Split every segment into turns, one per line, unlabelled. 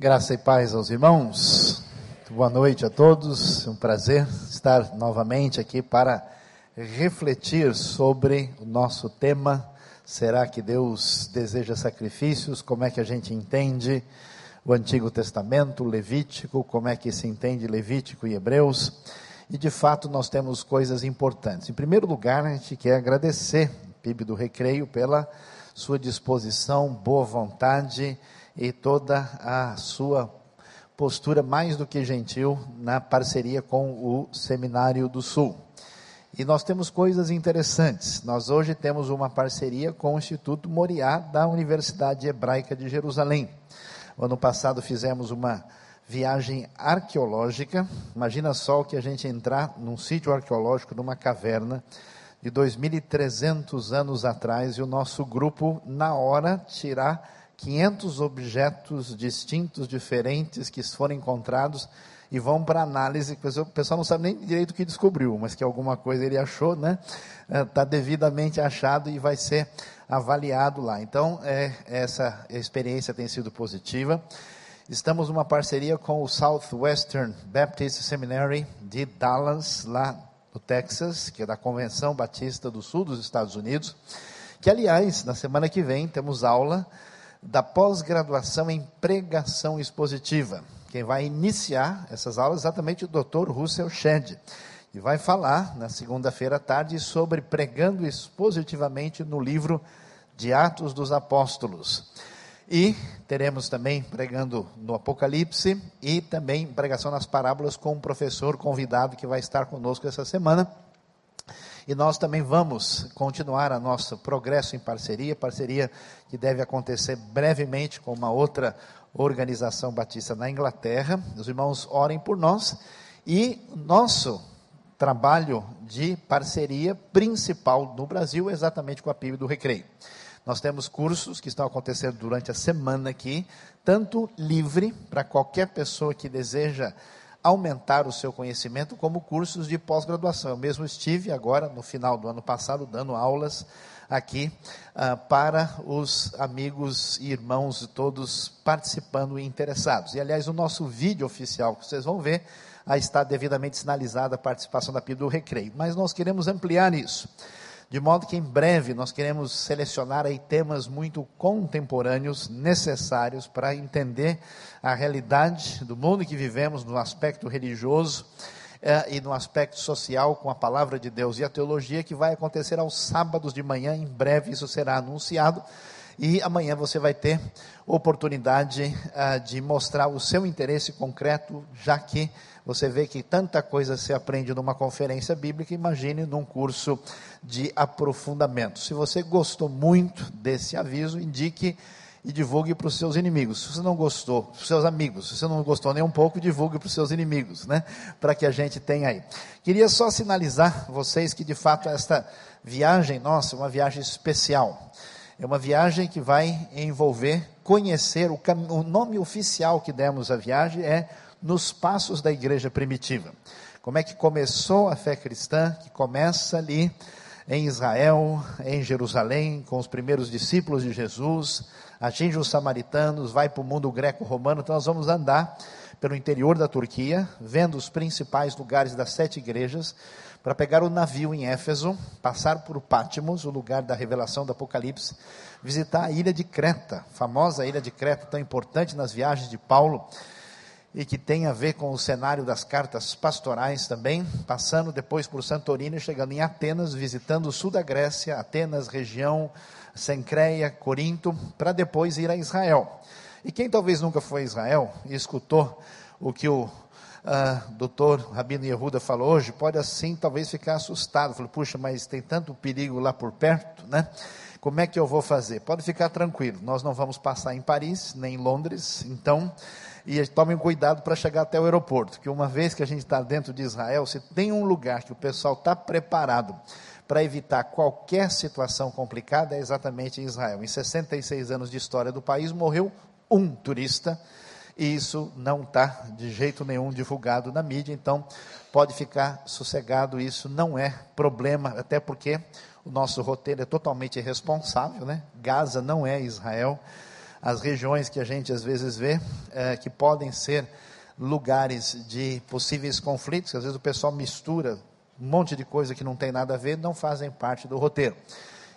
Graça e paz aos irmãos. Boa noite a todos. É um prazer estar novamente aqui para refletir sobre o nosso tema. Será que Deus deseja sacrifícios? Como é que a gente entende o Antigo Testamento, Levítico? Como é que se entende Levítico e Hebreus? E de fato nós temos coisas importantes. Em primeiro lugar, a gente quer agradecer PIB do Recreio pela sua disposição, boa vontade e toda a sua postura mais do que gentil na parceria com o Seminário do Sul. E nós temos coisas interessantes. Nós hoje temos uma parceria com o Instituto Moriá da Universidade Hebraica de Jerusalém. Ano passado fizemos uma viagem arqueológica. Imagina só o que a gente entrar num sítio arqueológico, numa caverna de 2.300 anos atrás e o nosso grupo, na hora, tirar 500 objetos distintos, diferentes, que foram encontrados e vão para análise. O pessoal não sabe nem direito o que descobriu, mas que alguma coisa ele achou, né? Está é, devidamente achado e vai ser avaliado lá. Então, é, essa experiência tem sido positiva. Estamos numa parceria com o Southwestern Baptist Seminary de Dallas, lá no Texas, que é da Convenção Batista do Sul dos Estados Unidos. Que, aliás, na semana que vem temos aula da pós-graduação em pregação expositiva. Quem vai iniciar essas aulas é exatamente o Dr. Russell Shedd. E vai falar na segunda-feira à tarde sobre pregando expositivamente no livro de Atos dos Apóstolos. E teremos também pregando no Apocalipse e também pregação nas parábolas com um professor convidado que vai estar conosco essa semana. E nós também vamos continuar a nosso progresso em parceria, parceria que deve acontecer brevemente com uma outra organização batista na Inglaterra. Os irmãos orem por nós e nosso trabalho de parceria principal no Brasil é exatamente com a PIB do Recreio. Nós temos cursos que estão acontecendo durante a semana aqui, tanto livre para qualquer pessoa que deseja aumentar o seu conhecimento como cursos de pós-graduação. Eu mesmo estive agora, no final do ano passado, dando aulas aqui uh, para os amigos e irmãos todos participando e interessados. E, aliás, o nosso vídeo oficial que vocês vão ver, está devidamente sinalizada a participação da PIB do Recreio. Mas nós queremos ampliar isso. De modo que em breve nós queremos selecionar aí temas muito contemporâneos, necessários para entender a realidade do mundo que vivemos no aspecto religioso eh, e no aspecto social com a palavra de Deus e a teologia que vai acontecer aos sábados de manhã. Em breve isso será anunciado. E amanhã você vai ter oportunidade uh, de mostrar o seu interesse concreto, já que você vê que tanta coisa se aprende numa conferência bíblica, imagine num curso de aprofundamento. Se você gostou muito desse aviso, indique e divulgue para os seus inimigos. Se você não gostou, para os seus amigos. Se você não gostou nem um pouco, divulgue para os seus inimigos, né? Para que a gente tenha aí. Queria só sinalizar vocês que de fato esta viagem nossa é uma viagem especial. É uma viagem que vai envolver conhecer o, o nome oficial que demos à viagem é nos passos da igreja primitiva. Como é que começou a fé cristã, que começa ali em Israel, em Jerusalém, com os primeiros discípulos de Jesus, atinge os samaritanos, vai para o mundo greco-romano. Então, nós vamos andar pelo interior da Turquia, vendo os principais lugares das sete igrejas, para pegar o navio em Éfeso, passar por Pátimos, o lugar da revelação do Apocalipse, visitar a ilha de Creta, famosa ilha de Creta, tão importante nas viagens de Paulo, e que tem a ver com o cenário das cartas pastorais também, passando depois por Santorini, chegando em Atenas, visitando o sul da Grécia, Atenas, região Sencreia, Corinto, para depois ir a Israel. E quem talvez nunca foi a Israel e escutou o que o uh, doutor Rabino Yehuda falou hoje, pode assim talvez ficar assustado. Falei, puxa, mas tem tanto perigo lá por perto, né? Como é que eu vou fazer? Pode ficar tranquilo, nós não vamos passar em Paris, nem em Londres, então, e tomem cuidado para chegar até o aeroporto, que uma vez que a gente está dentro de Israel, se tem um lugar que o pessoal está preparado para evitar qualquer situação complicada, é exatamente em Israel. Em 66 anos de história do país, morreu um turista, e isso não está de jeito nenhum divulgado na mídia, então pode ficar sossegado, isso não é problema, até porque o nosso roteiro é totalmente irresponsável, né? Gaza não é Israel, as regiões que a gente às vezes vê, é, que podem ser lugares de possíveis conflitos, às vezes o pessoal mistura um monte de coisa que não tem nada a ver, não fazem parte do roteiro.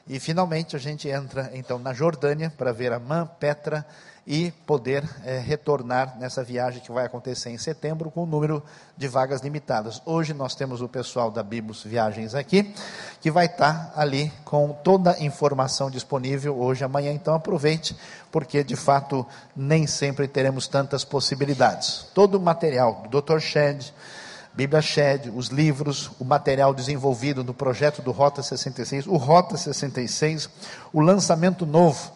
E finalmente a gente entra então na Jordânia para ver Amã, Petra e poder é, retornar nessa viagem que vai acontecer em setembro com um número de vagas limitadas. Hoje nós temos o pessoal da Biblos Viagens aqui, que vai estar ali com toda a informação disponível hoje, amanhã, então aproveite, porque de fato nem sempre teremos tantas possibilidades. Todo o material do Dr. Shed, Bíblia Shed, os livros, o material desenvolvido no projeto do Rota 66, o Rota 66, o lançamento novo,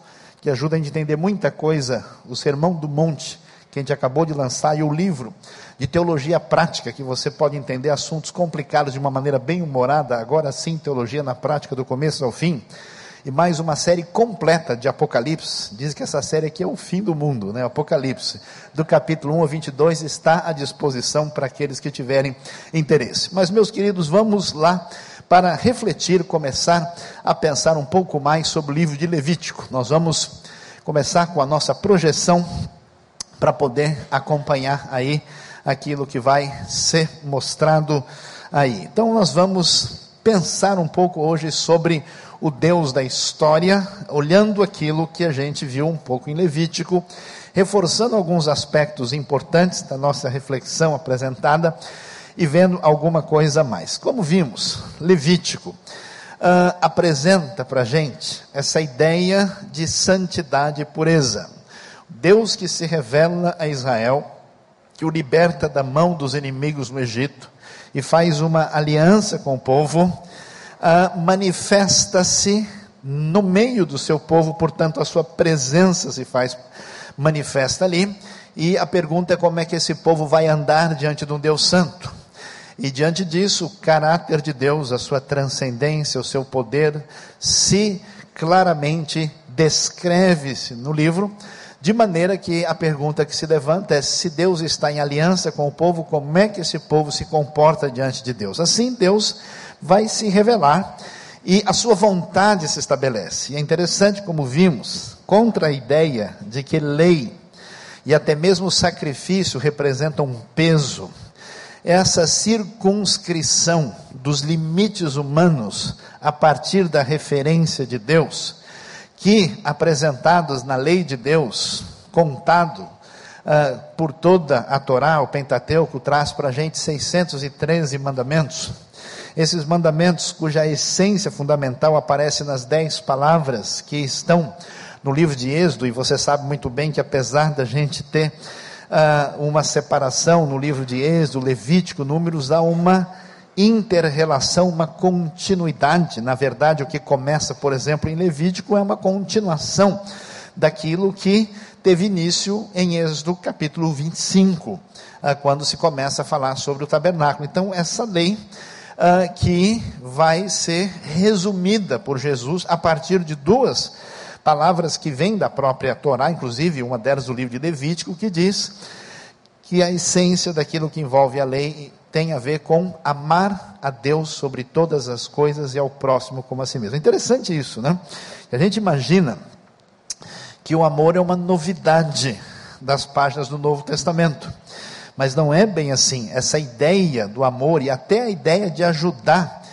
que ajuda a gente entender muita coisa, o Sermão do Monte, que a gente acabou de lançar, e o livro de teologia prática, que você pode entender assuntos complicados de uma maneira bem humorada, agora sim, teologia na prática do começo ao fim e mais uma série completa de Apocalipse. Diz que essa série aqui é o fim do mundo, né? Apocalipse, do capítulo 1 ao 22, está à disposição para aqueles que tiverem interesse. Mas, meus queridos, vamos lá para refletir, começar a pensar um pouco mais sobre o livro de Levítico. Nós vamos começar com a nossa projeção para poder acompanhar aí aquilo que vai ser mostrado aí. Então, nós vamos pensar um pouco hoje sobre o Deus da história, olhando aquilo que a gente viu um pouco em Levítico, reforçando alguns aspectos importantes da nossa reflexão apresentada e vendo alguma coisa a mais. Como vimos, Levítico uh, apresenta para a gente essa ideia de santidade e pureza. Deus que se revela a Israel, que o liberta da mão dos inimigos no Egito e faz uma aliança com o povo uh, manifesta-se no meio do seu povo, portanto, a sua presença se faz manifesta ali. E a pergunta é como é que esse povo vai andar diante de um Deus santo. E diante disso, o caráter de Deus, a sua transcendência, o seu poder, se claramente descreve-se no livro, de maneira que a pergunta que se levanta é: se Deus está em aliança com o povo, como é que esse povo se comporta diante de Deus? Assim, Deus vai se revelar e a sua vontade se estabelece. E é interessante como vimos, contra a ideia de que lei e até mesmo sacrifício representam um peso, essa circunscrição dos limites humanos a partir da referência de Deus, que apresentados na lei de Deus, contado uh, por toda a Torá, o Pentateuco, traz para a gente 613 mandamentos. Esses mandamentos, cuja essência fundamental aparece nas dez palavras que estão no livro de Êxodo, e você sabe muito bem que apesar da gente ter uh, uma separação no livro de Êxodo, Levítico, Números, há uma inter-relação, uma continuidade. Na verdade, o que começa, por exemplo, em Levítico é uma continuação daquilo que teve início em Êxodo capítulo 25, ah, quando se começa a falar sobre o tabernáculo. Então, essa lei uh, que vai ser resumida por Jesus a partir de duas palavras que vêm da própria Torá, inclusive uma delas do livro de Levítico, que diz que a essência daquilo que envolve a lei tem a ver com amar a Deus sobre todas as coisas e ao próximo como a si mesmo. É interessante isso, né? A gente imagina que o amor é uma novidade das páginas do Novo Testamento. Mas não é bem assim. Essa ideia do amor e até a ideia de ajudar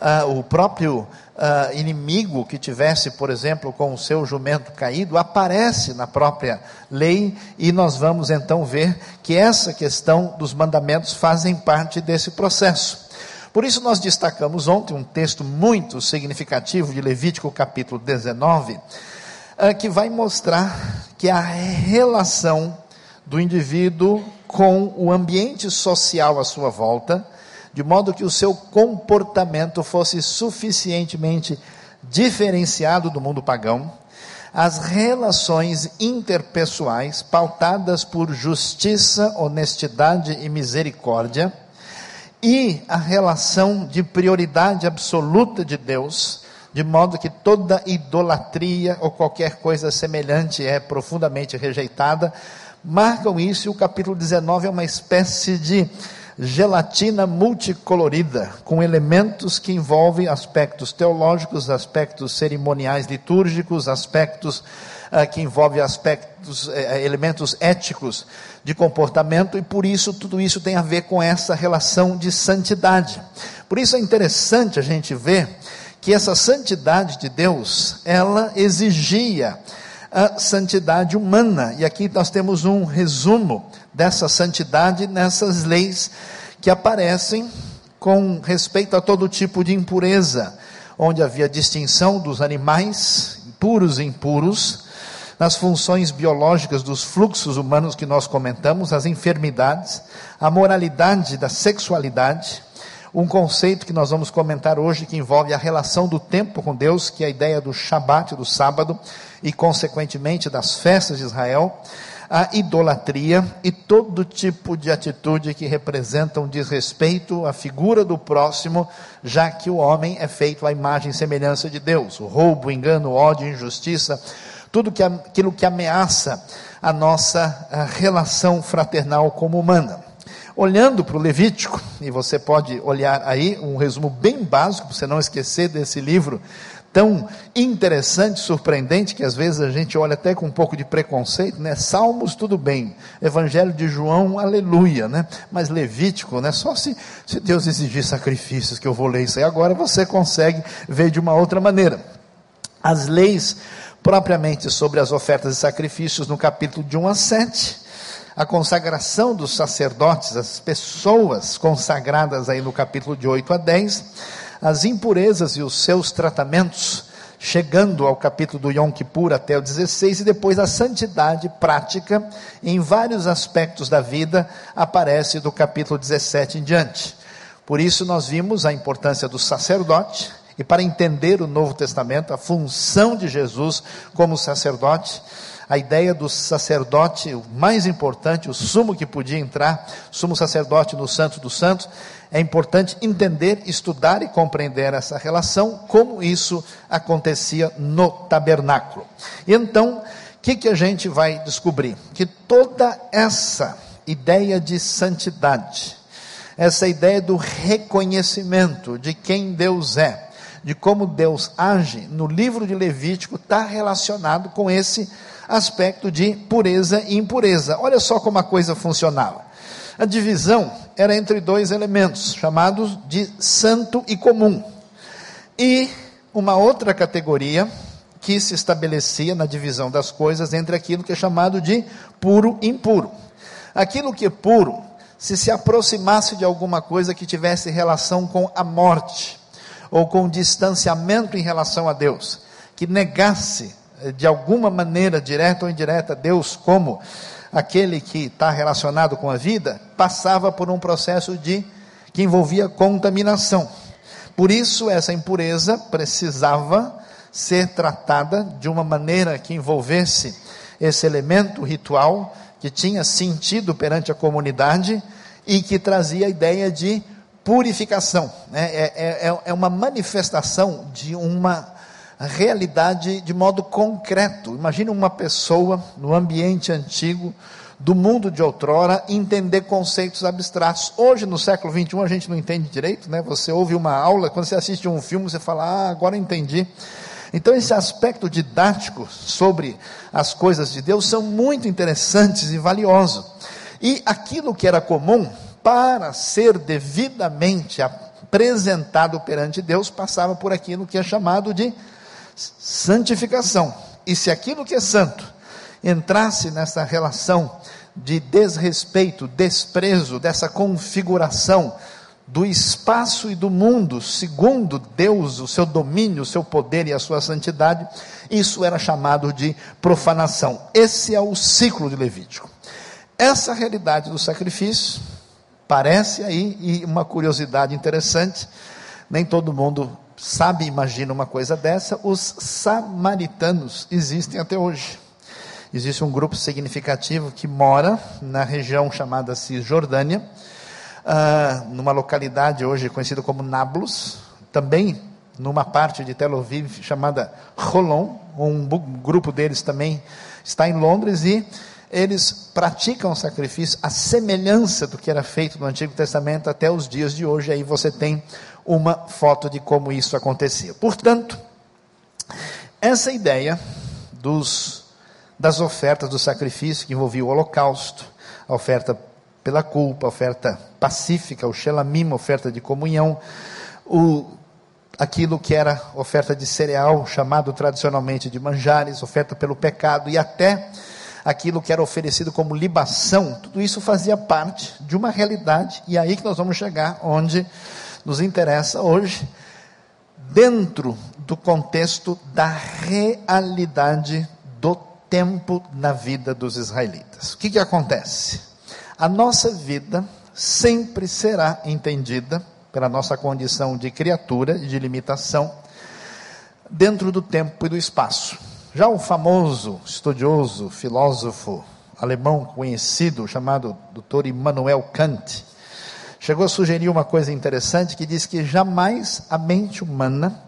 uh, o próprio uh, inimigo que tivesse, por exemplo, com o seu jumento caído, aparece na própria lei e nós vamos então ver que essa questão dos mandamentos fazem parte desse processo. Por isso nós destacamos ontem um texto muito significativo de Levítico capítulo 19, ah, que vai mostrar que a relação do indivíduo com o ambiente social à sua volta, de modo que o seu comportamento fosse suficientemente diferenciado do mundo pagão, as relações interpessoais pautadas por justiça, honestidade e misericórdia, e a relação de prioridade absoluta de Deus, de modo que toda idolatria ou qualquer coisa semelhante é profundamente rejeitada, marcam isso, e o capítulo 19 é uma espécie de gelatina multicolorida, com elementos que envolvem aspectos teológicos, aspectos cerimoniais litúrgicos, aspectos uh, que envolvem aspectos, uh, elementos éticos de comportamento, e por isso tudo isso tem a ver com essa relação de santidade. Por isso é interessante a gente ver que essa santidade de Deus, ela exigia a santidade humana. E aqui nós temos um resumo dessa santidade nessas leis que aparecem com respeito a todo tipo de impureza, onde havia distinção dos animais, puros e impuros, nas funções biológicas dos fluxos humanos que nós comentamos, as enfermidades, a moralidade da sexualidade, um conceito que nós vamos comentar hoje que envolve a relação do tempo com Deus, que é a ideia do Shabat, do sábado, e consequentemente das festas de Israel, a idolatria e todo tipo de atitude que representam desrespeito à figura do próximo, já que o homem é feito à imagem e semelhança de Deus. O roubo, o engano, o ódio, a injustiça, tudo aquilo que ameaça a nossa relação fraternal como humana. Olhando para o Levítico, e você pode olhar aí um resumo bem básico, para você não esquecer desse livro tão interessante, surpreendente, que às vezes a gente olha até com um pouco de preconceito, né? Salmos, tudo bem. Evangelho de João, aleluia, né? Mas Levítico, né? Só se, se Deus exigir sacrifícios que eu vou ler isso aí agora, você consegue ver de uma outra maneira. As leis propriamente sobre as ofertas e sacrifícios no capítulo de 1 a 7 a consagração dos sacerdotes, as pessoas consagradas aí no capítulo de 8 a 10, as impurezas e os seus tratamentos, chegando ao capítulo do Yom Kippur até o 16, e depois a santidade prática em vários aspectos da vida aparece do capítulo 17 em diante. Por isso nós vimos a importância do sacerdote, e para entender o Novo Testamento, a função de Jesus como sacerdote, a ideia do sacerdote, o mais importante, o sumo que podia entrar, sumo sacerdote no Santo dos Santos, é importante entender, estudar e compreender essa relação, como isso acontecia no tabernáculo. E então, o que, que a gente vai descobrir? Que toda essa ideia de santidade, essa ideia do reconhecimento de quem Deus é, de como Deus age no livro de Levítico, está relacionado com esse aspecto de pureza e impureza. Olha só como a coisa funcionava. A divisão era entre dois elementos, chamados de santo e comum. E uma outra categoria que se estabelecia na divisão das coisas entre aquilo que é chamado de puro e impuro. Aquilo que é puro, se se aproximasse de alguma coisa que tivesse relação com a morte, ou com distanciamento em relação a Deus, que negasse de alguma maneira, direta ou indireta, Deus como aquele que está relacionado com a vida, passava por um processo de que envolvia contaminação. Por isso, essa impureza precisava ser tratada de uma maneira que envolvesse esse elemento ritual que tinha sentido perante a comunidade e que trazia a ideia de purificação. Né? É, é, é, é uma manifestação de uma a realidade de modo concreto. Imagine uma pessoa no ambiente antigo, do mundo de outrora, entender conceitos abstratos. Hoje, no século XXI, a gente não entende direito, né? Você ouve uma aula, quando você assiste um filme, você fala, ah, agora entendi. Então, esse aspecto didático sobre as coisas de Deus são muito interessantes e valiosos. E aquilo que era comum, para ser devidamente apresentado perante Deus, passava por aquilo que é chamado de santificação. E se aquilo que é santo entrasse nessa relação de desrespeito, desprezo, dessa configuração do espaço e do mundo, segundo Deus, o seu domínio, o seu poder e a sua santidade, isso era chamado de profanação. Esse é o ciclo de Levítico. Essa realidade do sacrifício parece aí, e uma curiosidade interessante, nem todo mundo sabe, imagina uma coisa dessa, os samaritanos existem até hoje. Existe um grupo significativo que mora na região chamada Cisjordânia, uh, numa localidade hoje conhecida como Nablus, também numa parte de Tel Aviv chamada Rolon, um grupo deles também está em Londres e eles praticam o sacrifício à semelhança do que era feito no Antigo Testamento até os dias de hoje. Aí você tem uma foto de como isso acontecia. Portanto, essa ideia dos, das ofertas do sacrifício que envolvia o holocausto, a oferta pela culpa, a oferta pacífica, o shelamim, a oferta de comunhão, o, aquilo que era oferta de cereal, chamado tradicionalmente de manjares, oferta pelo pecado, e até aquilo que era oferecido como libação, tudo isso fazia parte de uma realidade, e é aí que nós vamos chegar onde nos interessa hoje, dentro do contexto da realidade do tempo na vida dos israelitas. O que, que acontece? A nossa vida sempre será entendida pela nossa condição de criatura e de limitação dentro do tempo e do espaço. Já o famoso estudioso, filósofo alemão conhecido, chamado Dr. Immanuel Kant, chegou a sugerir uma coisa interessante que diz que jamais a mente humana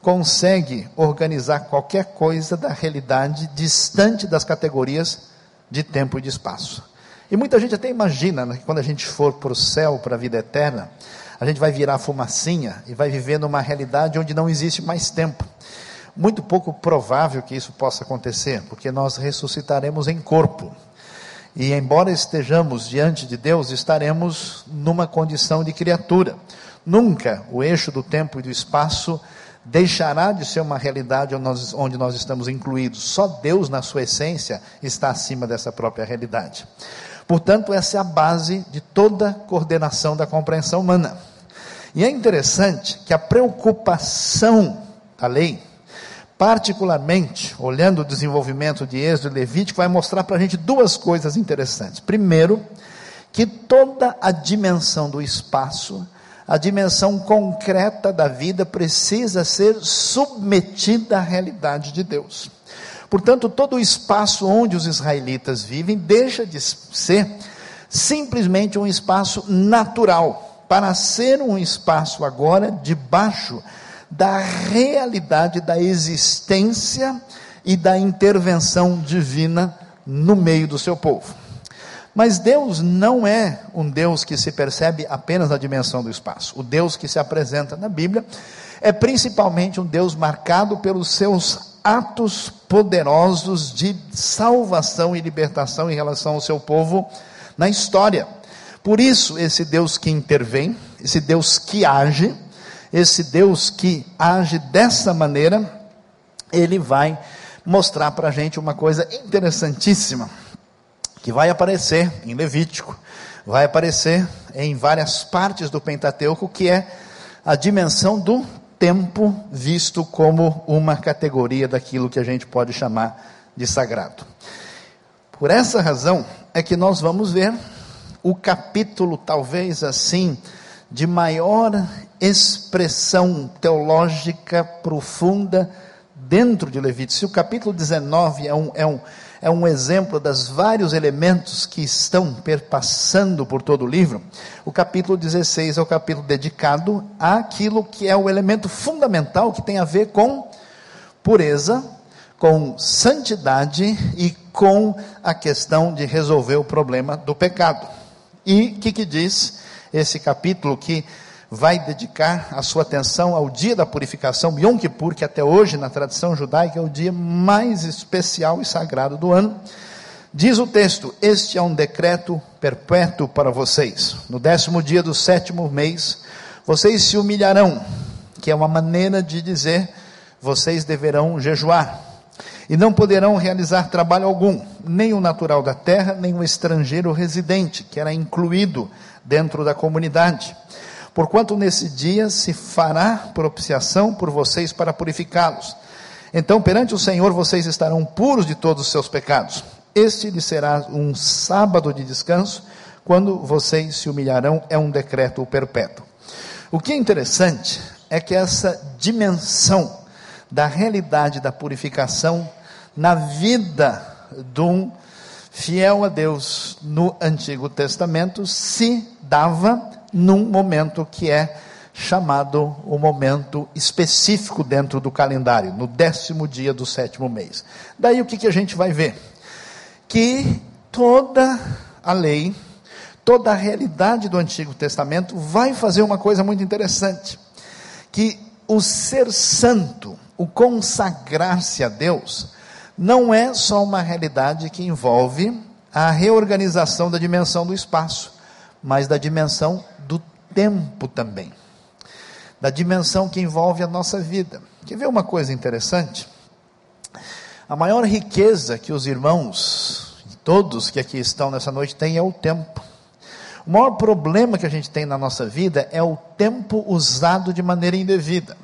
consegue organizar qualquer coisa da realidade distante das categorias de tempo e de espaço. E muita gente até imagina né, que quando a gente for para o céu, para a vida eterna, a gente vai virar fumacinha e vai viver numa realidade onde não existe mais tempo. Muito pouco provável que isso possa acontecer, porque nós ressuscitaremos em corpo. E embora estejamos diante de Deus, estaremos numa condição de criatura. Nunca o eixo do tempo e do espaço deixará de ser uma realidade onde nós, estamos incluídos. Só Deus, na sua essência, está acima dessa própria realidade. Portanto, essa é a base de toda coordenação da compreensão humana. E é interessante que a preocupação da lei, particularmente olhando o desenvolvimento de Êxodo e Levítico, vai mostrar para a gente duas coisas interessantes. Primeiro, que toda a dimensão do espaço, a dimensão concreta da vida, precisa ser submetida à realidade de Deus. Portanto, todo o espaço onde os israelitas vivem deixa de ser simplesmente um espaço natural, para ser um espaço agora debaixo da realidade da existência e da intervenção divina no meio do seu povo. Mas Deus não é um Deus que se percebe apenas na dimensão do espaço. O Deus que se apresenta na Bíblia é principalmente um Deus marcado pelos seus atos poderosos de salvação e libertação em relação ao seu povo na história. Por isso, esse Deus que intervém, esse Deus que age, esse Deus que age dessa maneira, ele vai mostrar para a gente uma coisa interessantíssima, que vai aparecer em Levítico, vai aparecer em várias partes do Pentateuco, que é a dimensão do tempo visto como uma categoria daquilo que a gente pode chamar de sagrado. Por essa razão é que nós vamos ver o capítulo, talvez assim, de maior expressão teológica profunda dentro de Levítico. Se o capítulo 19 é um, é um, é um exemplo das vários elementos que estão perpassando por todo o livro, o capítulo 16 é o capítulo dedicado àquilo que é o elemento fundamental que tem a ver com pureza, com santidade e com a questão de resolver o problema do pecado. E o que, que diz esse capítulo que vai dedicar a sua atenção ao dia da purificação, Yom Kippur, que até hoje na tradição judaica é o dia mais especial e sagrado do ano. Diz o texto: Este é um decreto perpétuo para vocês. No décimo dia do sétimo mês, vocês se humilharão, que é uma maneira de dizer, vocês deverão jejuar. E não poderão realizar trabalho algum, nem o natural da terra, nem o estrangeiro residente, que era incluído dentro da comunidade porquanto nesse dia se fará propiciação por vocês para purificá-los. Então, perante o Senhor, vocês estarão puros de todos os seus pecados. Este lhe será um sábado de descanso, quando vocês se humilharão, é um decreto perpétuo. O que é interessante é que essa dimensão da realidade da purificação na vida de um fiel a Deus no Antigo Testamento se dava num momento que é chamado o momento específico dentro do calendário, no décimo dia do sétimo mês. Daí o que, que a gente vai ver? Que toda a lei, toda a realidade do Antigo Testamento vai fazer uma coisa muito interessante, que o ser santo, o consagrar-se a Deus, não é só uma realidade que envolve a reorganização da dimensão do espaço, mas da dimensão do tempo também, da dimensão que envolve a nossa vida. Quer ver uma coisa interessante? A maior riqueza que os irmãos, todos que aqui estão nessa noite, têm é o tempo. O maior problema que a gente tem na nossa vida é o tempo usado de maneira indevida.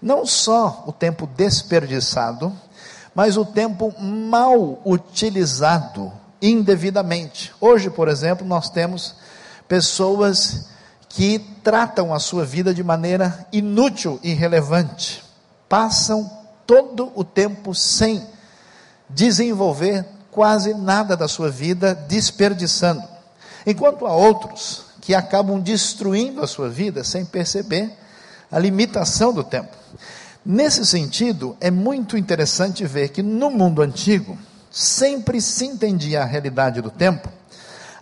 Não só o tempo desperdiçado, mas o tempo mal utilizado indevidamente. Hoje, por exemplo, nós temos pessoas que tratam a sua vida de maneira inútil e irrelevante, passam todo o tempo sem desenvolver quase nada da sua vida, desperdiçando. Enquanto há outros que acabam destruindo a sua vida sem perceber a limitação do tempo. Nesse sentido, é muito interessante ver que no mundo antigo sempre se entendia a realidade do tempo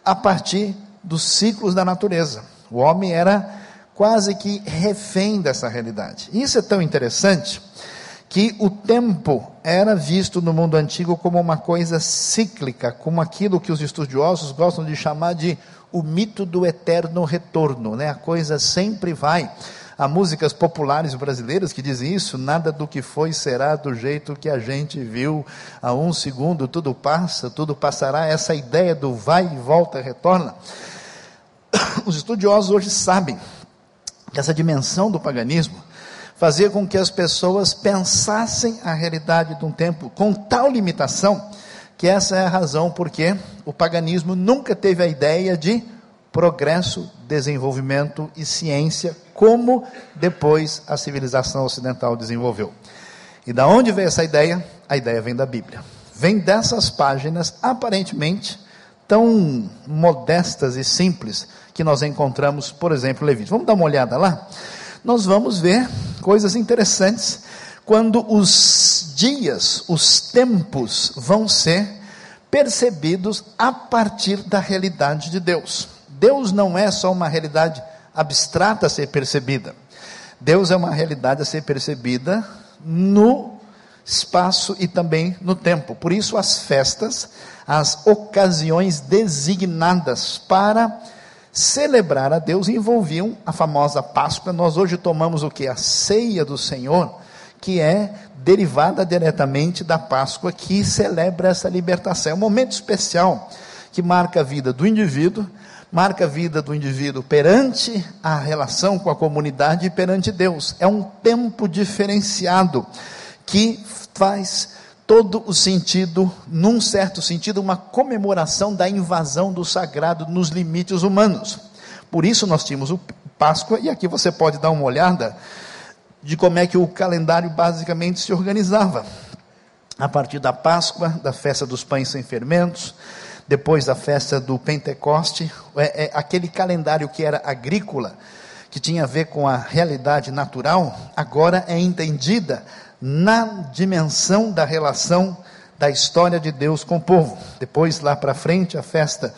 a partir dos ciclos da natureza. O homem era quase que refém dessa realidade. Isso é tão interessante que o tempo era visto no mundo antigo como uma coisa cíclica, como aquilo que os estudiosos gostam de chamar de o mito do eterno retorno, né? A coisa sempre vai. Há músicas populares brasileiras que dizem isso: nada do que foi será do jeito que a gente viu. A um segundo tudo passa, tudo passará. Essa ideia do vai e volta, retorna. Os estudiosos hoje sabem que essa dimensão do paganismo fazia com que as pessoas pensassem a realidade de um tempo com tal limitação que essa é a razão porque o paganismo nunca teve a ideia de progresso, desenvolvimento e ciência como depois a civilização ocidental desenvolveu. E da onde veio essa ideia? A ideia vem da Bíblia. Vem dessas páginas aparentemente tão modestas e simples que nós encontramos, por exemplo, Levítico. Vamos dar uma olhada lá? Nós vamos ver coisas interessantes quando os dias, os tempos vão ser percebidos a partir da realidade de Deus. Deus não é só uma realidade abstrata a ser percebida. Deus é uma realidade a ser percebida no espaço e também no tempo. Por isso, as festas, as ocasiões designadas para celebrar a Deus envolviam a famosa Páscoa. Nós hoje tomamos o que? A ceia do Senhor, que é derivada diretamente da Páscoa que celebra essa libertação. É um momento especial que marca a vida do indivíduo, marca a vida do indivíduo perante a relação com a comunidade e perante Deus. É um tempo diferenciado que faz todo o sentido, num certo sentido, uma comemoração da invasão do sagrado nos limites humanos. Por isso nós tínhamos o Páscoa, e aqui você pode dar uma olhada de como é que o calendário basicamente se organizava. A partir da Páscoa, da festa dos pães sem fermentos, depois da festa do Pentecoste, é, é, aquele calendário que era agrícola, que tinha a ver com a realidade natural, agora é entendida na dimensão da relação da história de Deus com o povo. Depois, lá para frente, a festa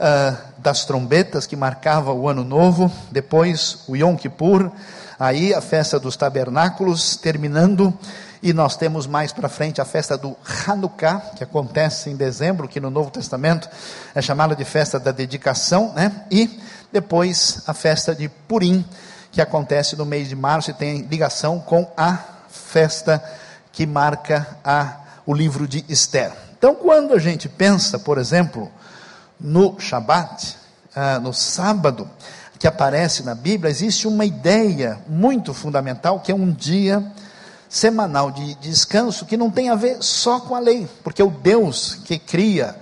uh, das trombetas, que marcava o ano novo. Depois, o Yom Kippur. Aí, a festa dos tabernáculos, terminando. E nós temos mais para frente a festa do Hanukkah, que acontece em dezembro, que no Novo Testamento é chamada de festa da dedicação, né? E depois a festa de Purim, que acontece no mês de março e tem ligação com a festa que marca a, o livro de Esther. Então, quando a gente pensa, por exemplo, no Shabat, ah, no sábado, que aparece na Bíblia, existe uma ideia muito fundamental que é um dia semanal de descanso que não tem a ver só com a lei, porque o Deus que cria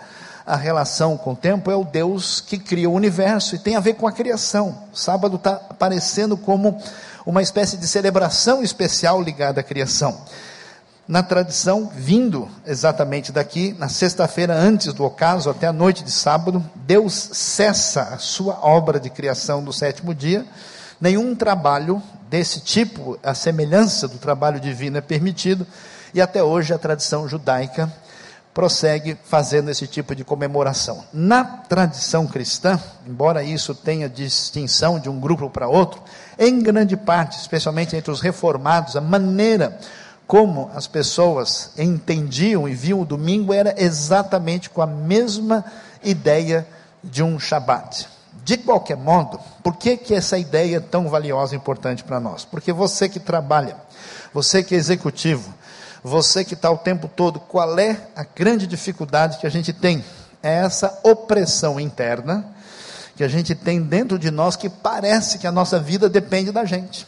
a relação com o tempo é o Deus que cria o universo e tem a ver com a criação. O sábado está aparecendo como uma espécie de celebração especial ligada à criação. Na tradição, vindo exatamente daqui, na sexta-feira antes do ocaso, até a noite de sábado, Deus cessa a sua obra de criação do sétimo dia. Nenhum trabalho desse tipo, a semelhança do trabalho divino, é permitido, e até hoje a tradição judaica prossegue fazendo esse tipo de comemoração. Na tradição cristã, embora isso tenha distinção de um grupo para outro, em grande parte, especialmente entre os reformados, a maneira como as pessoas entendiam e viam o domingo era exatamente com a mesma ideia de um Shabat. De qualquer modo, por que, que essa ideia é tão valiosa e importante para nós? Porque você que trabalha, você que é executivo, você que está o tempo todo, qual é a grande dificuldade que a gente tem? É essa opressão interna que a gente tem dentro de nós que parece que a nossa vida depende da gente.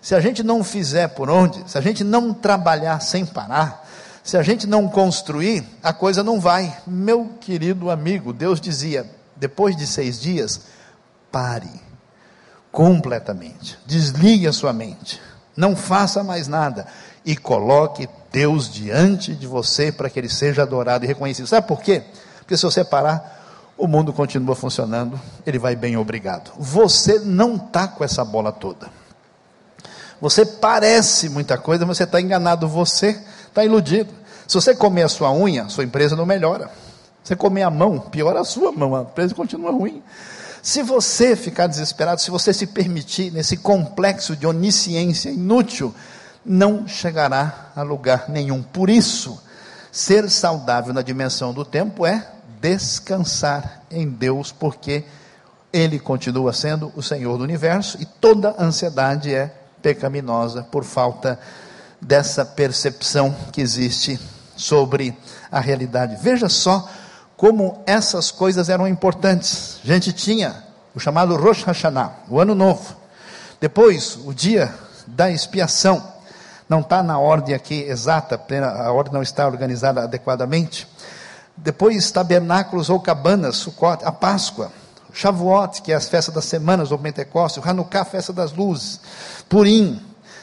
Se a gente não fizer por onde, se a gente não trabalhar sem parar, se a gente não construir, a coisa não vai. Meu querido amigo, Deus dizia: depois de seis dias, pare completamente, desligue a sua mente, não faça mais nada e coloque Deus diante de você para que ele seja adorado e reconhecido. Sabe por quê? Porque se você parar, o mundo continua funcionando, ele vai bem obrigado. Você não está com essa bola toda. Você parece muita coisa, mas você está enganado, você está iludido. Se você comer a sua unha, sua empresa não melhora. Se você comer a mão, piora a sua mão, a empresa continua ruim. Se você ficar desesperado, se você se permitir nesse complexo de onisciência inútil, não chegará a lugar nenhum. Por isso, ser saudável na dimensão do tempo é descansar em Deus, porque Ele continua sendo o Senhor do universo e toda ansiedade é pecaminosa por falta dessa percepção que existe sobre a realidade. Veja só como essas coisas eram importantes. A gente tinha o chamado Rosh Hashanah, o ano novo. Depois, o dia da expiação não está na ordem aqui exata, a ordem não está organizada adequadamente. Depois, tabernáculos ou cabanas, Sukkot, a Páscoa, Shavuot, que é as festas das semanas, ou Pentecostes, Hanukkah, festa das luzes, Purim,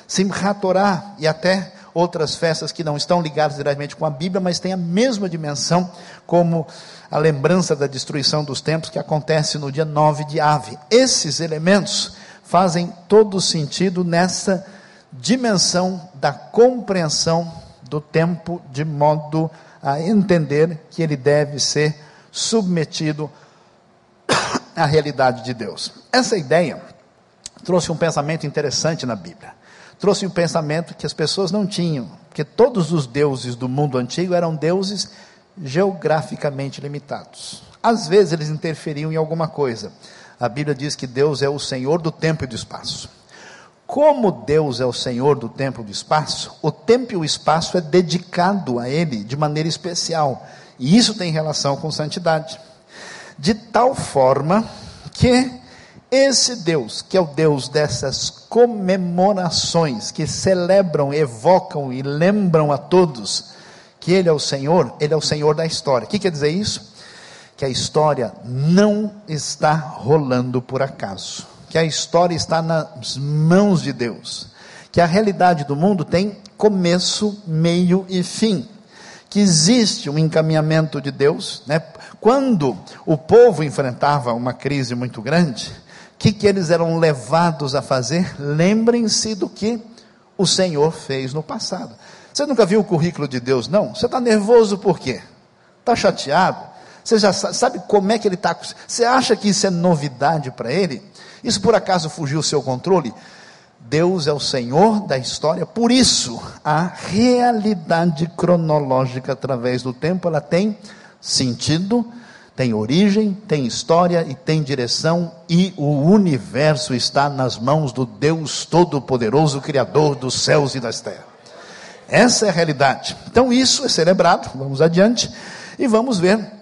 Simchat Torah e até outras festas que não estão ligadas diretamente com a Bíblia, mas têm a mesma dimensão, como a lembrança da destruição dos templos que acontece no dia 9 de Ave. Esses elementos fazem todo sentido nessa dimensão da compreensão do tempo, de modo a entender que ele deve ser submetido à realidade de Deus. Essa ideia trouxe um pensamento interessante na Bíblia. Trouxe um pensamento que as pessoas não tinham, porque todos os deuses do mundo antigo eram deuses geograficamente limitados. Às vezes eles interferiam em alguma coisa. A Bíblia diz que Deus é o Senhor do tempo e do espaço. Como Deus é o Senhor do tempo e do espaço, o tempo e o espaço é dedicado a Ele de maneira especial. E isso tem relação com santidade. De tal forma que esse Deus, que é o Deus dessas comemorações, que celebram, evocam e lembram a todos que Ele é o Senhor, Ele é o Senhor da história. O que quer dizer isso? Que a história não está rolando por acaso que a história está nas mãos de Deus, que a realidade do mundo tem começo, meio e fim, que existe um encaminhamento de Deus, né? Quando o povo enfrentava uma crise muito grande, o que, que eles eram levados a fazer? Lembrem-se do que o Senhor fez no passado. Você nunca viu o currículo de Deus, não? Você está nervoso por quê? Está chateado? Você já sabe como é que ele está? Você acha que isso é novidade para ele? Isso por acaso fugiu o seu controle? Deus é o Senhor da história, por isso a realidade cronológica através do tempo ela tem sentido, tem origem, tem história e tem direção, e o universo está nas mãos do Deus Todo-Poderoso, Criador dos céus e das terras. Essa é a realidade. Então isso é celebrado, vamos adiante, e vamos ver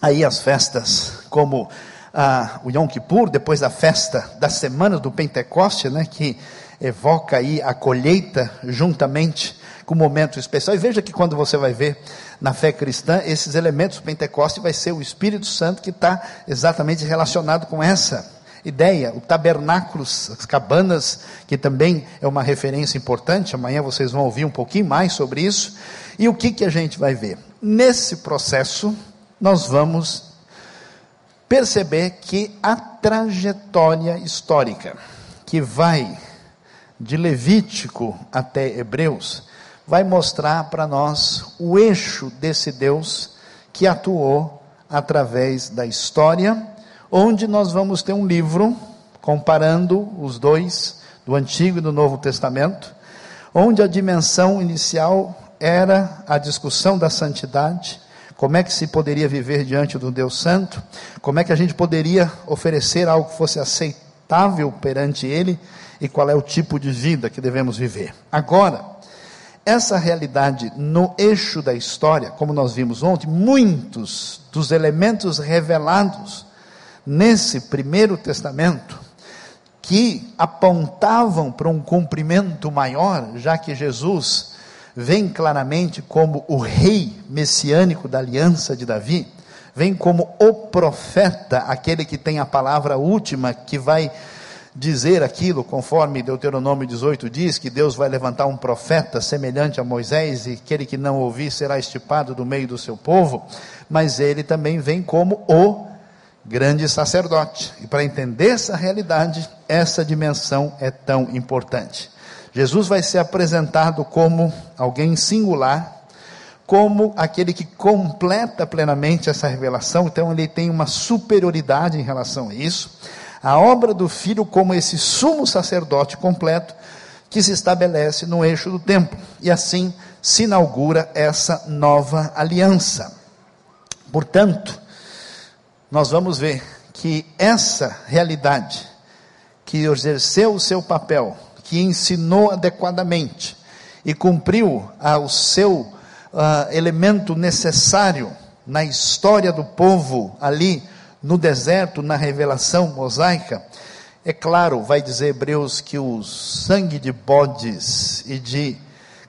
aí as festas como ah, o Yom Kippur, depois da festa da semana do Pentecoste, né, que evoca aí a colheita juntamente com o momento especial. E veja que quando você vai ver na fé cristã, esses elementos do Pentecoste vai ser o Espírito Santo que está exatamente relacionado com essa ideia. O tabernáculo, as cabanas, que também é uma referência importante. Amanhã vocês vão ouvir um pouquinho mais sobre isso. E o que, que a gente vai ver? Nesse processo, nós vamos perceber que a trajetória histórica que vai de Levítico até Hebreus vai mostrar para nós o eixo desse Deus que atuou através da história, onde nós vamos ter um livro comparando os dois, do Antigo e do Novo Testamento, onde a dimensão inicial era a discussão da santidade, como é que se poderia viver diante do Deus Santo, como é que a gente poderia oferecer algo que fosse aceitável perante Ele e qual é o tipo de vida que devemos viver. Agora, essa realidade no eixo da história, como nós vimos ontem, muitos dos elementos revelados nesse primeiro testamento, que apontavam para um cumprimento maior, já que Jesus vem claramente como o rei messiânico da aliança de Davi, vem como o profeta, aquele que tem a palavra última, que vai dizer aquilo, conforme Deuteronômio 18 diz, que Deus vai levantar um profeta semelhante a Moisés, e aquele que não ouvir será estipado do meio do seu povo, mas ele também vem como o grande sacerdote. E para entender essa realidade, essa dimensão é tão importante. Jesus vai ser apresentado como alguém singular, como aquele que completa plenamente essa revelação, então ele tem uma superioridade em relação a isso. A obra do Filho como esse sumo sacerdote completo que se estabelece no eixo do tempo, e assim se inaugura essa nova aliança. Portanto, nós vamos ver que essa realidade, que exerceu o seu papel que ensinou adequadamente e cumpriu ah, o seu uh, elemento necessário na história do povo ali no deserto, na revelação mosaica, é claro, vai dizer Hebreus que o sangue de bodes e de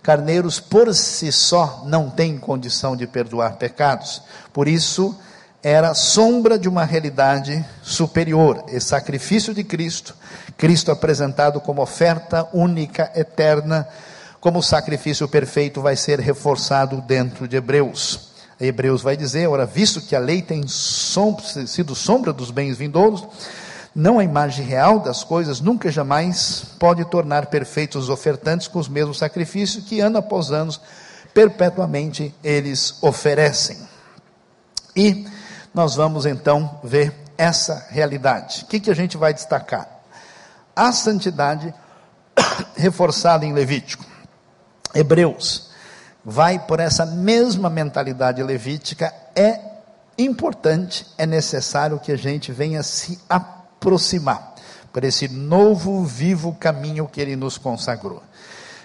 carneiros por si só não tem condição de perdoar pecados. Por isso, era sombra de uma realidade superior, esse sacrifício de Cristo, Cristo apresentado como oferta única, eterna, como sacrifício perfeito, vai ser reforçado dentro de Hebreus. Hebreus vai dizer, ora, visto que a lei tem sombra, sido sombra dos bens vindouros, não a imagem real das coisas nunca jamais pode tornar perfeitos os ofertantes com os mesmos sacrifícios que ano após ano perpetuamente eles oferecem. E nós vamos então ver essa realidade. O que, que a gente vai destacar? A santidade reforçada em Levítico. Hebreus vai por essa mesma mentalidade levítica. É importante, é necessário que a gente venha se aproximar por esse novo, vivo caminho que ele nos consagrou.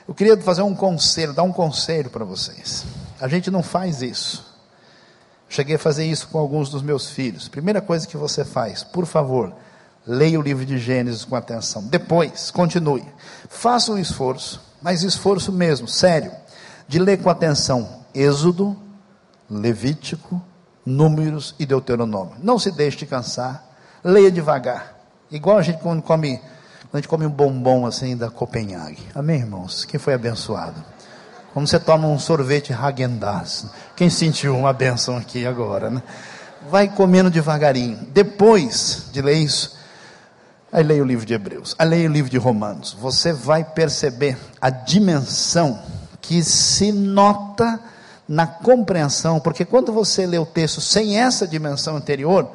Eu queria fazer um conselho, dar um conselho para vocês. A gente não faz isso. Cheguei a fazer isso com alguns dos meus filhos. Primeira coisa que você faz, por favor, leia o livro de Gênesis com atenção. Depois, continue. Faça um esforço, mas esforço mesmo, sério, de ler com atenção Êxodo, Levítico, Números e Deuteronômio. Não se deixe cansar, leia devagar. Igual a gente quando come, quando a gente come um bombom assim da Copenhague. Amém, irmãos? Quem foi abençoado? Como você toma um sorvete Häagen-Dazs. Quem sentiu uma benção aqui agora, né? Vai comendo devagarinho. Depois de ler isso, aí leia o livro de Hebreus, aí leia o livro de Romanos. Você vai perceber a dimensão que se nota na compreensão, porque quando você lê o texto sem essa dimensão anterior,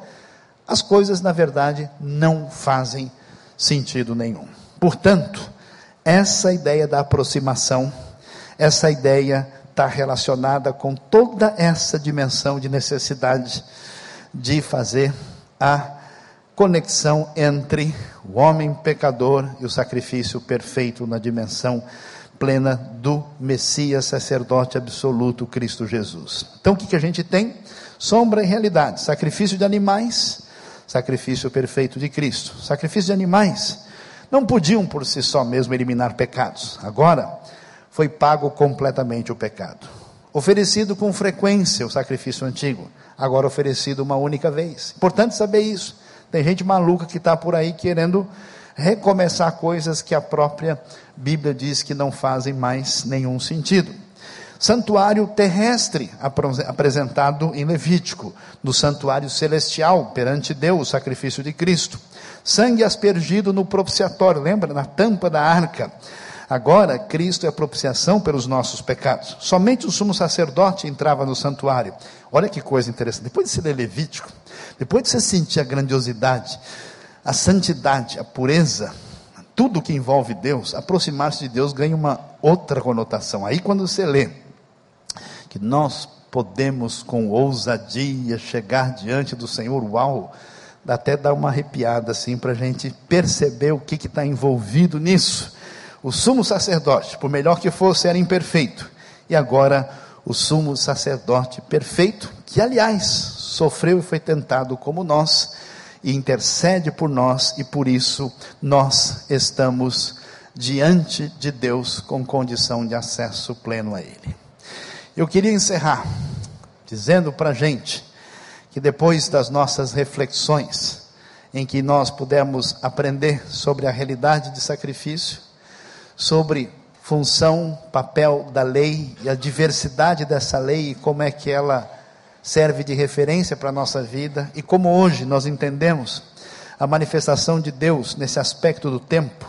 as coisas na verdade não fazem sentido nenhum. Portanto, essa ideia da aproximação essa ideia está relacionada com toda essa dimensão de necessidade de fazer a conexão entre o homem pecador e o sacrifício perfeito na dimensão plena do Messias, sacerdote absoluto, Cristo Jesus. Então o que, que a gente tem? Sombra e realidade. Sacrifício de animais, sacrifício perfeito de Cristo. Sacrifício de animais não podiam por si só mesmo eliminar pecados. Agora, foi pago completamente o pecado. Oferecido com frequência o sacrifício antigo, agora oferecido uma única vez. Importante saber isso. Tem gente maluca que está por aí querendo recomeçar coisas que a própria Bíblia diz que não fazem mais nenhum sentido. Santuário terrestre apresentado em Levítico, no santuário celestial perante Deus, o sacrifício de Cristo. Sangue aspergido no propiciatório, lembra? Na tampa da arca Agora, Cristo é a propiciação pelos nossos pecados. Somente o sumo sacerdote entrava no santuário. Olha que coisa interessante. Depois de ser Levítico, depois de você sentir a grandiosidade, a santidade, a pureza, tudo que envolve Deus, aproximar-se de Deus ganha uma outra conotação. Aí, quando você lê que nós podemos com ousadia chegar diante do Senhor, uau, dá até dar uma arrepiada assim para a gente perceber o que está envolvido nisso. O sumo sacerdote, por melhor que fosse, era imperfeito. E agora, o sumo sacerdote perfeito, que aliás sofreu e foi tentado como nós, e intercede por nós, e por isso nós estamos diante de Deus com condição de acesso pleno a Ele. Eu queria encerrar dizendo para a gente que depois das nossas reflexões, em que nós pudemos aprender sobre a realidade de sacrifício, sobre função, papel da lei e a diversidade dessa lei e como é que ela serve de referência para a nossa vida e como hoje nós entendemos a manifestação de Deus nesse aspecto do tempo.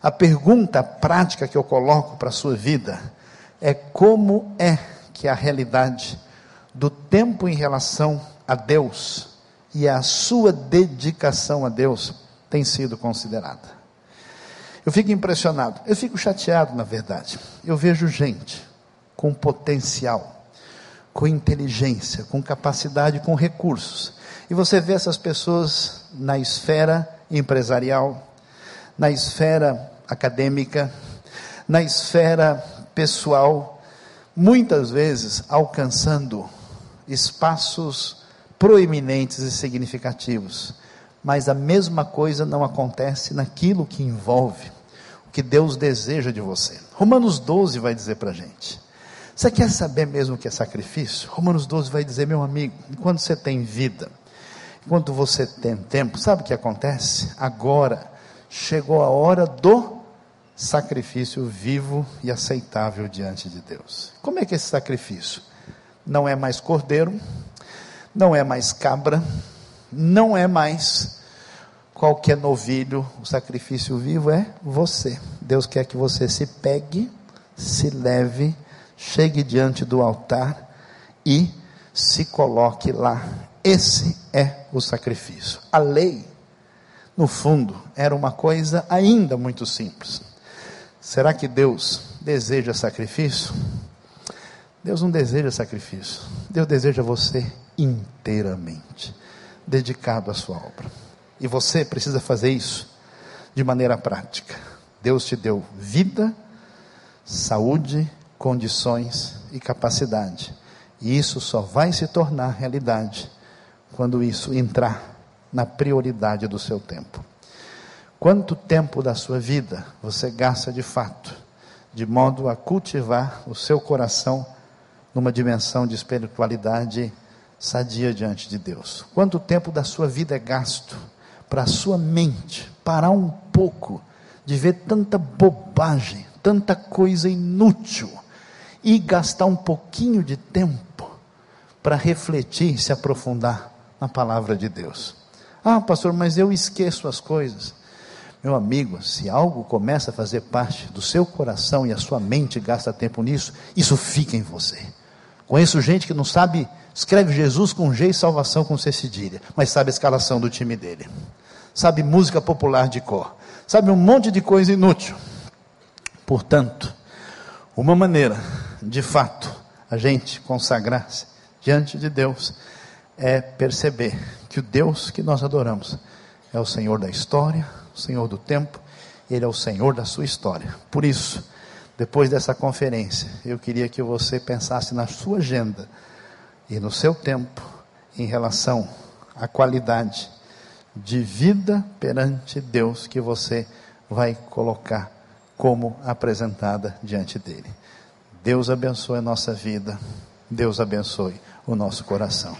A pergunta prática que eu coloco para a sua vida é como é que a realidade do tempo em relação a Deus e a sua dedicação a Deus tem sido considerada. Eu fico impressionado, eu fico chateado, na verdade. Eu vejo gente com potencial, com inteligência, com capacidade, com recursos. E você vê essas pessoas na esfera empresarial, na esfera acadêmica, na esfera pessoal, muitas vezes alcançando espaços proeminentes e significativos. Mas a mesma coisa não acontece naquilo que envolve que Deus deseja de você. Romanos 12 vai dizer para a gente. Você quer saber mesmo o que é sacrifício? Romanos 12 vai dizer, meu amigo, enquanto você tem vida, enquanto você tem tempo, sabe o que acontece? Agora chegou a hora do sacrifício vivo e aceitável diante de Deus. Como é que é esse sacrifício? Não é mais cordeiro, não é mais cabra, não é mais qualquer novilho, o sacrifício vivo é você. Deus quer que você se pegue, se leve, chegue diante do altar e se coloque lá. Esse é o sacrifício. A lei, no fundo, era uma coisa ainda muito simples. Será que Deus deseja sacrifício? Deus não deseja sacrifício. Deus deseja você inteiramente dedicado à sua obra. E você precisa fazer isso de maneira prática. Deus te deu vida, saúde, condições e capacidade. E isso só vai se tornar realidade quando isso entrar na prioridade do seu tempo. Quanto tempo da sua vida você gasta de fato, de modo a cultivar o seu coração numa dimensão de espiritualidade sadia diante de Deus? Quanto tempo da sua vida é gasto para a sua mente parar um pouco de ver tanta bobagem, tanta coisa inútil e gastar um pouquinho de tempo para refletir e se aprofundar na palavra de Deus. Ah, pastor, mas eu esqueço as coisas. Meu amigo, se algo começa a fazer parte do seu coração e a sua mente gasta tempo nisso, isso fica em você. Conheço gente que não sabe, escreve Jesus com G e salvação com C cedilha, mas sabe a escalação do time dele sabe música popular de cor, sabe um monte de coisa inútil. Portanto, uma maneira, de fato, a gente consagrar-se diante de Deus é perceber que o Deus que nós adoramos é o Senhor da história, o Senhor do tempo, Ele é o Senhor da sua história. Por isso, depois dessa conferência, eu queria que você pensasse na sua agenda e no seu tempo em relação à qualidade de vida perante Deus que você vai colocar como apresentada diante dele. Deus abençoe a nossa vida, Deus abençoe o nosso coração.